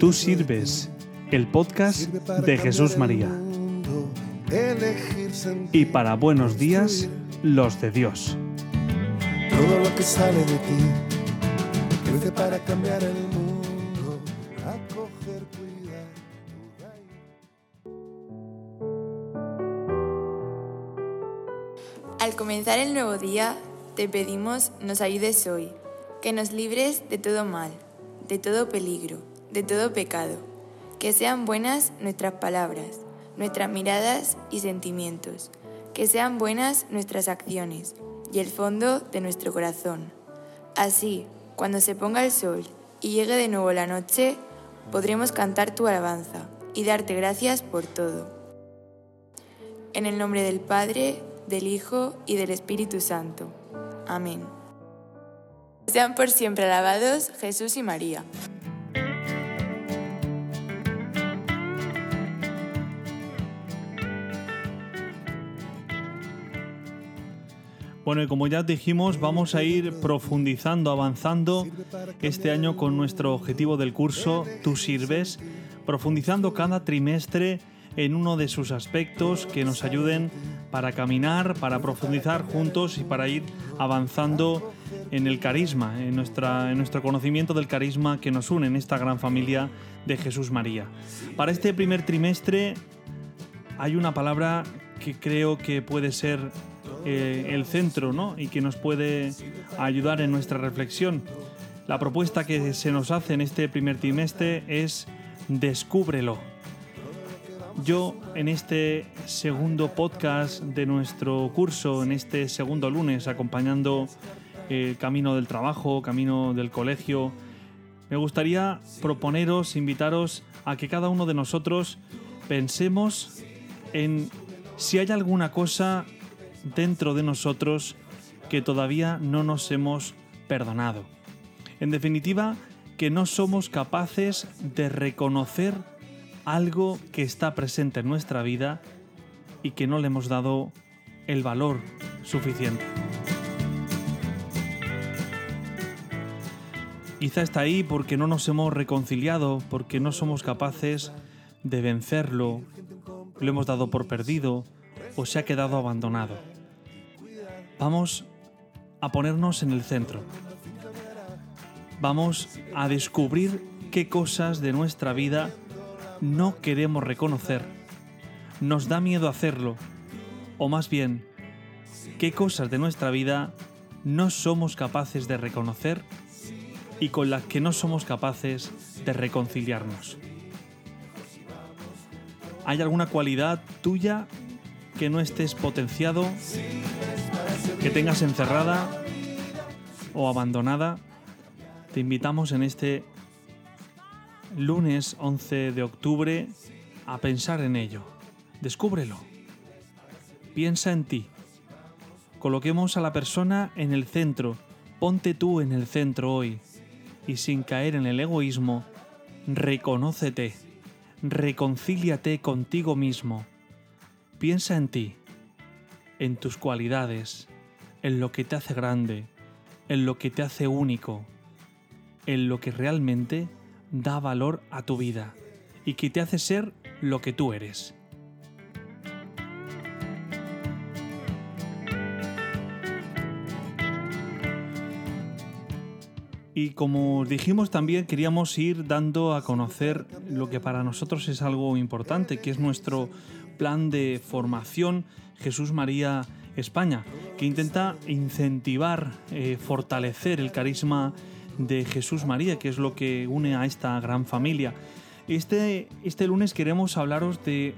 Tú sirves, el podcast de Jesús María. Y para buenos días, los de Dios. Todo lo que sale de ti crece para cambiar el mundo, acoger, cuidar. Al comenzar el nuevo día, te pedimos nos ayudes hoy, que nos libres de todo mal, de todo peligro, de todo pecado, que sean buenas nuestras palabras, nuestras miradas y sentimientos, que sean buenas nuestras acciones y el fondo de nuestro corazón. Así, cuando se ponga el sol y llegue de nuevo la noche, podremos cantar tu alabanza y darte gracias por todo. En el nombre del Padre, del Hijo y del Espíritu Santo. Amén. Sean por siempre alabados Jesús y María. Bueno, y como ya dijimos, vamos a ir profundizando, avanzando este año con nuestro objetivo del curso Tú sirves, profundizando cada trimestre en uno de sus aspectos que nos ayuden para caminar, para profundizar juntos y para ir avanzando en el carisma, en, nuestra, en nuestro conocimiento del carisma que nos une en esta gran familia de Jesús María. Para este primer trimestre hay una palabra que creo que puede ser eh, el centro ¿no? y que nos puede ayudar en nuestra reflexión. La propuesta que se nos hace en este primer trimestre es descúbrelo. Yo en este segundo podcast de nuestro curso, en este segundo lunes, acompañando el camino del trabajo, camino del colegio, me gustaría proponeros, invitaros a que cada uno de nosotros pensemos en si hay alguna cosa dentro de nosotros que todavía no nos hemos perdonado. En definitiva, que no somos capaces de reconocer algo que está presente en nuestra vida y que no le hemos dado el valor suficiente. Quizá está ahí porque no nos hemos reconciliado, porque no somos capaces de vencerlo, lo hemos dado por perdido o se ha quedado abandonado. Vamos a ponernos en el centro. Vamos a descubrir qué cosas de nuestra vida no queremos reconocer. Nos da miedo hacerlo. O más bien, qué cosas de nuestra vida no somos capaces de reconocer y con las que no somos capaces de reconciliarnos. ¿Hay alguna cualidad tuya que no estés potenciado, que tengas encerrada o abandonada? Te invitamos en este lunes 11 de octubre a pensar en ello. Descúbrelo. Piensa en ti. Coloquemos a la persona en el centro. Ponte tú en el centro hoy. Y sin caer en el egoísmo, reconócete. Reconcíliate contigo mismo. Piensa en ti, en tus cualidades, en lo que te hace grande, en lo que te hace único, en lo que realmente da valor a tu vida y que te hace ser lo que tú eres. Y como dijimos también queríamos ir dando a conocer lo que para nosotros es algo importante, que es nuestro plan de formación Jesús María España, que intenta incentivar, eh, fortalecer el carisma de Jesús María, que es lo que une a esta gran familia. Este, este lunes queremos hablaros de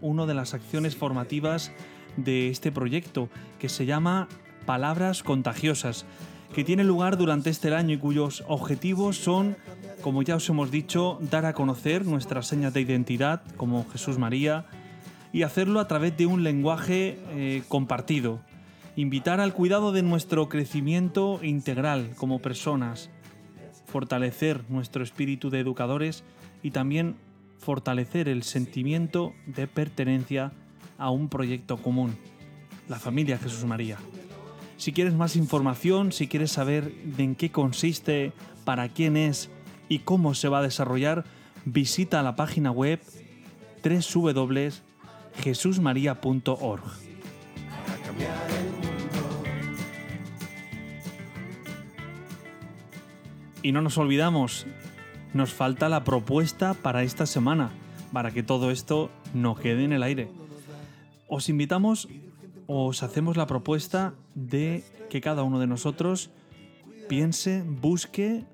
una de las acciones formativas de este proyecto, que se llama Palabras Contagiosas, que tiene lugar durante este año y cuyos objetivos son, como ya os hemos dicho, dar a conocer nuestras señas de identidad como Jesús María y hacerlo a través de un lenguaje eh, compartido, invitar al cuidado de nuestro crecimiento integral como personas, fortalecer nuestro espíritu de educadores y también fortalecer el sentimiento de pertenencia a un proyecto común, la familia Jesús María. Si quieres más información, si quieres saber de en qué consiste, para quién es y cómo se va a desarrollar, visita la página web www.jesusmaria.org. Y no nos olvidamos, nos falta la propuesta para esta semana, para que todo esto no quede en el aire. Os invitamos, os hacemos la propuesta de que cada uno de nosotros piense, busque,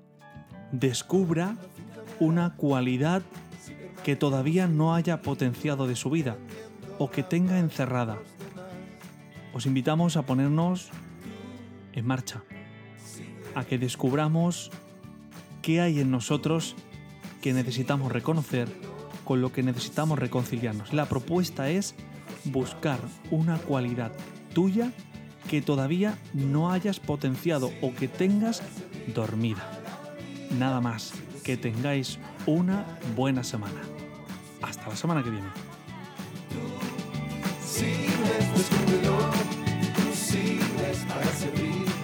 descubra una cualidad que todavía no haya potenciado de su vida o que tenga encerrada. Os invitamos a ponernos en marcha, a que descubramos qué hay en nosotros que necesitamos reconocer, con lo que necesitamos reconciliarnos. La propuesta es buscar una cualidad tuya que todavía no hayas potenciado o que tengas dormida. Nada más, que tengáis una buena semana. Hasta la semana que viene. Luciles, descúbrelo, luciles para servir.